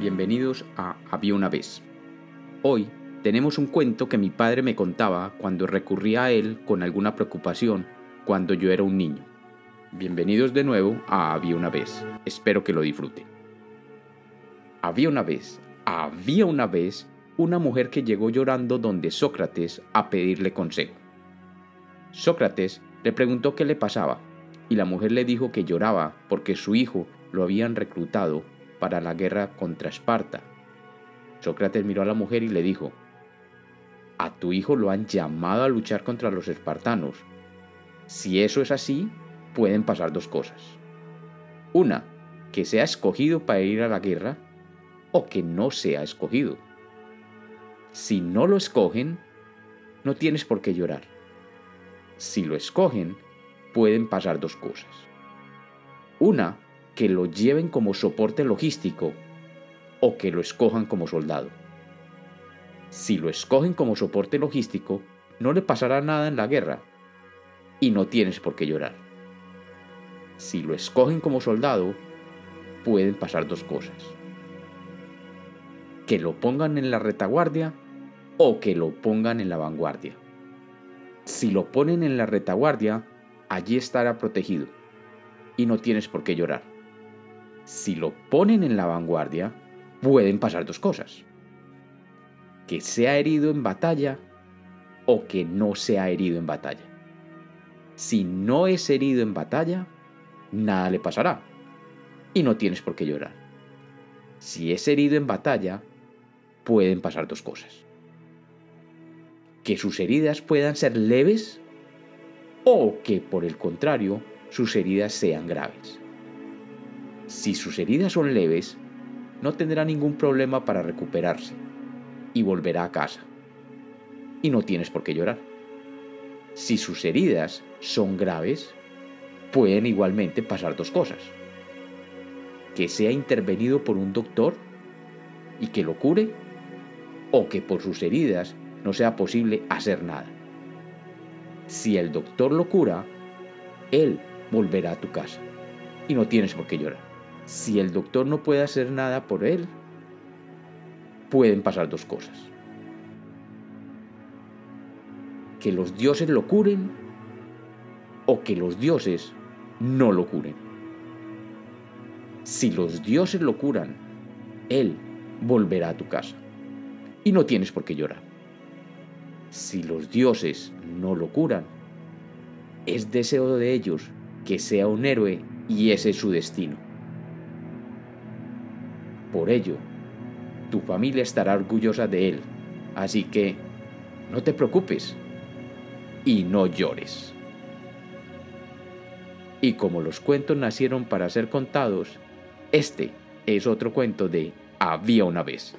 bienvenidos a Había una vez. Hoy tenemos un cuento que mi padre me contaba cuando recurría a él con alguna preocupación cuando yo era un niño. Bienvenidos de nuevo a Había una vez. Espero que lo disfruten. Había una vez, había una vez una mujer que llegó llorando donde Sócrates a pedirle consejo. Sócrates le preguntó qué le pasaba y la mujer le dijo que lloraba porque su hijo lo habían reclutado para la guerra contra Esparta. Sócrates miró a la mujer y le dijo, A tu hijo lo han llamado a luchar contra los espartanos. Si eso es así, pueden pasar dos cosas. Una, que sea escogido para ir a la guerra o que no sea escogido. Si no lo escogen, no tienes por qué llorar. Si lo escogen, pueden pasar dos cosas. Una, que lo lleven como soporte logístico o que lo escojan como soldado. Si lo escogen como soporte logístico, no le pasará nada en la guerra y no tienes por qué llorar. Si lo escogen como soldado, pueden pasar dos cosas. Que lo pongan en la retaguardia o que lo pongan en la vanguardia. Si lo ponen en la retaguardia, allí estará protegido y no tienes por qué llorar si lo ponen en la vanguardia, pueden pasar dos cosas. Que sea herido en batalla o que no sea herido en batalla. Si no es herido en batalla, nada le pasará y no tienes por qué llorar. Si es herido en batalla, pueden pasar dos cosas. Que sus heridas puedan ser leves o que por el contrario sus heridas sean graves. Si sus heridas son leves, no tendrá ningún problema para recuperarse y volverá a casa. Y no tienes por qué llorar. Si sus heridas son graves, pueden igualmente pasar dos cosas. Que sea intervenido por un doctor y que lo cure, o que por sus heridas no sea posible hacer nada. Si el doctor lo cura, él volverá a tu casa y no tienes por qué llorar si el doctor no puede hacer nada por él, pueden pasar dos cosas. Que los dioses lo curen o que los dioses no lo curen. Si los dioses lo curan, él volverá a tu casa y no tienes por qué llorar. Si los dioses no lo curan, es deseo de ellos que sea un héroe y ese es su destino. Por ello, tu familia estará orgullosa de él. Así que, no te preocupes y no llores. Y como los cuentos nacieron para ser contados, este es otro cuento de Había una vez.